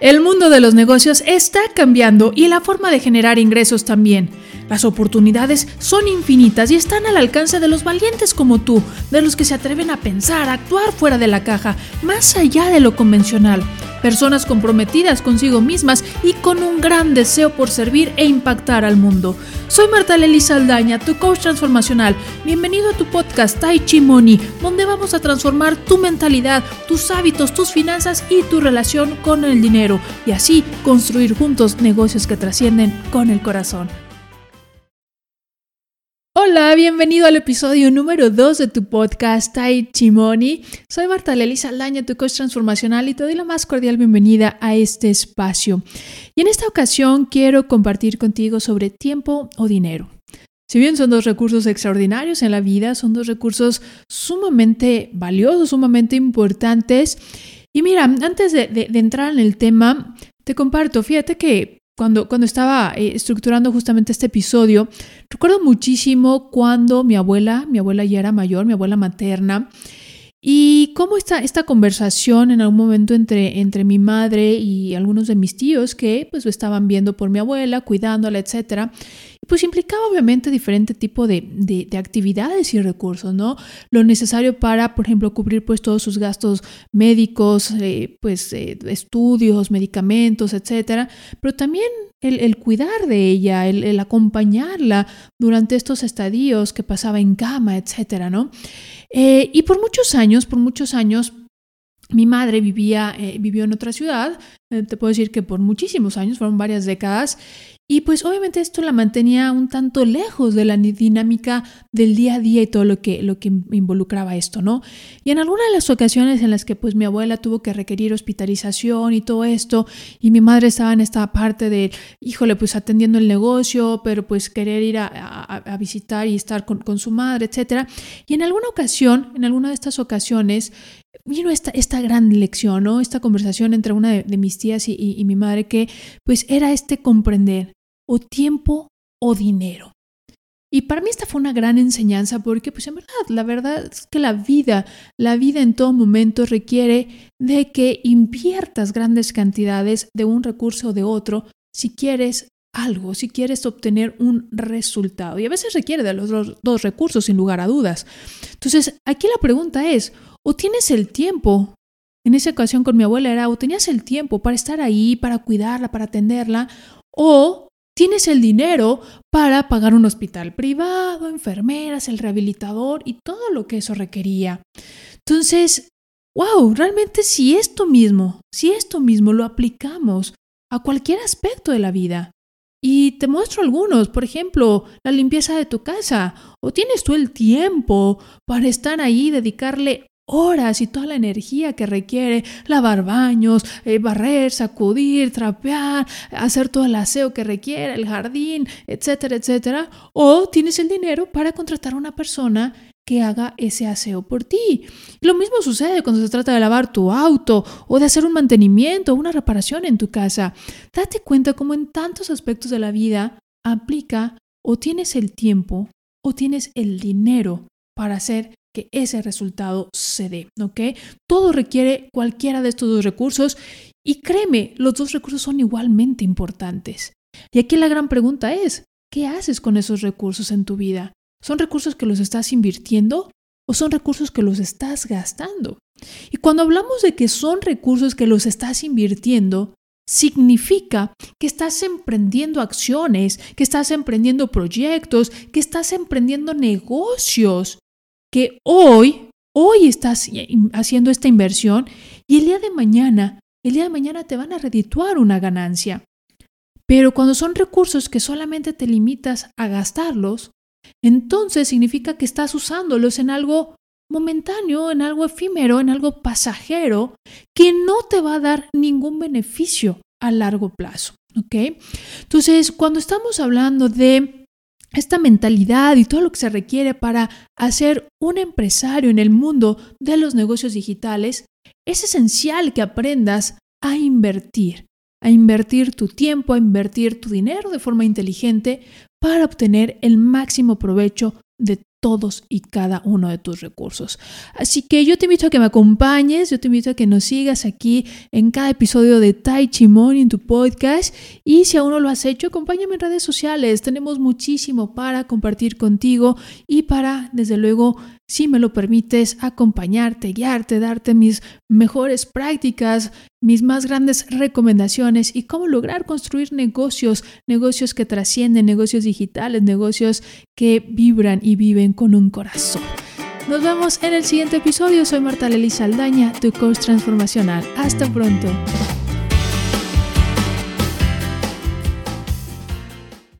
El mundo de los negocios está cambiando y la forma de generar ingresos también. Las oportunidades son infinitas y están al alcance de los valientes como tú, de los que se atreven a pensar, a actuar fuera de la caja, más allá de lo convencional personas comprometidas consigo mismas y con un gran deseo por servir e impactar al mundo. Soy Marta Lely Saldaña, tu coach transformacional. Bienvenido a tu podcast Tai Chi Money, donde vamos a transformar tu mentalidad, tus hábitos, tus finanzas y tu relación con el dinero y así construir juntos negocios que trascienden con el corazón. Bienvenido al episodio número 2 de tu podcast Tai Chimoni. Soy Marta Lely Saldaña, tu coach transformacional y te doy la más cordial bienvenida a este espacio. Y en esta ocasión quiero compartir contigo sobre tiempo o dinero. Si bien son dos recursos extraordinarios en la vida, son dos recursos sumamente valiosos, sumamente importantes. Y mira, antes de, de entrar en el tema, te comparto, fíjate que cuando, cuando estaba eh, estructurando justamente este episodio, recuerdo muchísimo cuando mi abuela, mi abuela ya era mayor, mi abuela materna, y cómo esta, esta conversación en algún momento entre, entre mi madre y algunos de mis tíos que pues estaban viendo por mi abuela, cuidándola, etcétera, pues implicaba obviamente diferente tipo de, de, actividades y recursos, ¿no? Lo necesario para, por ejemplo, cubrir pues todos sus gastos médicos, eh, pues eh, estudios, medicamentos, etcétera, pero también el, cuidar de ella, el, el, acompañarla durante estos estadios que pasaba en cama, etcétera, ¿no? Eh, y por muchos años, por muchos años, mi madre vivía, vivió en otra ciudad, te puedo decir que por muchísimos años, fueron varias décadas, y pues obviamente esto la mantenía un tanto lejos de la dinámica del día a día y todo lo que, lo que involucraba esto, ¿no? Y en alguna de las ocasiones en las que pues mi abuela tuvo que requerir hospitalización y todo esto, y mi madre estaba en esta parte de, híjole, pues atendiendo el negocio, pero pues querer ir a, visitar y estar con, con su madre, etc. Y en alguna ocasión, en alguna de estas ocasiones, vino esta, esta gran lección, ¿no? Esta conversación entre una de, mis tías y, y, mi madre que pues era este comprender o tiempo o dinero. Y para mí esta fue una gran enseñanza porque, pues en verdad, la verdad es que la vida, la vida en todo momento requiere de que inviertas grandes cantidades de un recurso o de otro si quieres algo, si quieres obtener un resultado. Y a veces requiere de los dos, recursos, sin lugar a dudas. Entonces, aquí la pregunta es, ¿o tienes el tiempo? En esa ocasión con mi abuela era, o tenías el tiempo para estar ahí, para cuidarla, para atenderla, o Tienes el dinero para pagar un hospital privado, enfermeras, el rehabilitador y todo lo que eso requería. Entonces, wow, realmente si esto mismo, si esto mismo lo aplicamos a cualquier aspecto de la vida, y te muestro algunos, por ejemplo, la limpieza de tu casa, o tienes tú el tiempo para estar ahí, dedicarle horas y toda la energía que requiere lavar baños, eh, barrer, sacudir, trapear, hacer todo el aseo que requiere, el jardín, etcétera, etcétera. O tienes el dinero para contratar a una persona que haga ese aseo por ti. Lo mismo sucede cuando se trata de lavar tu auto o de hacer un mantenimiento o una reparación en tu casa. Date cuenta cómo en tantos aspectos de la vida aplica o tienes el tiempo o tienes el dinero para hacer que ese resultado se dé, ¿ok? Todo requiere cualquiera de estos dos recursos y créeme, los dos recursos son igualmente importantes. Y aquí la gran pregunta es, ¿qué haces con esos recursos en tu vida? ¿Son recursos que los estás invirtiendo o son recursos que los estás gastando? Y cuando hablamos de que son recursos que los estás invirtiendo, significa que estás emprendiendo acciones, que estás emprendiendo proyectos, que estás emprendiendo negocios que hoy, hoy estás haciendo esta inversión y el día de mañana, el día de mañana te van a redituar una ganancia. Pero cuando son recursos que solamente te limitas a gastarlos, entonces significa que estás usándolos en algo momentáneo, en algo efímero, en algo pasajero, que no te va a dar ningún beneficio a largo plazo. ¿Ok? Entonces, cuando estamos hablando de esta mentalidad y todo lo que se requiere para hacer un empresario en el mundo de los negocios digitales, es esencial que aprendas a invertir, a invertir tu tiempo, a invertir tu dinero de forma inteligente para obtener el máximo provecho de todos y cada uno de tus recursos. Así que yo te invito a que me acompañes, yo te invito a que nos sigas aquí en cada episodio de Tai Chi en tu podcast y si aún no lo has hecho, acompáñame en redes sociales. Tenemos muchísimo para compartir contigo y para, desde luego, si me lo permites, acompañarte, guiarte, darte mis mejores prácticas, mis más grandes recomendaciones y cómo lograr construir negocios, negocios que trascienden, negocios digitales, negocios que vibran y viven con un corazón. Nos vemos en el siguiente episodio. Soy Marta Lely Saldaña, tu coach transformacional. Hasta pronto.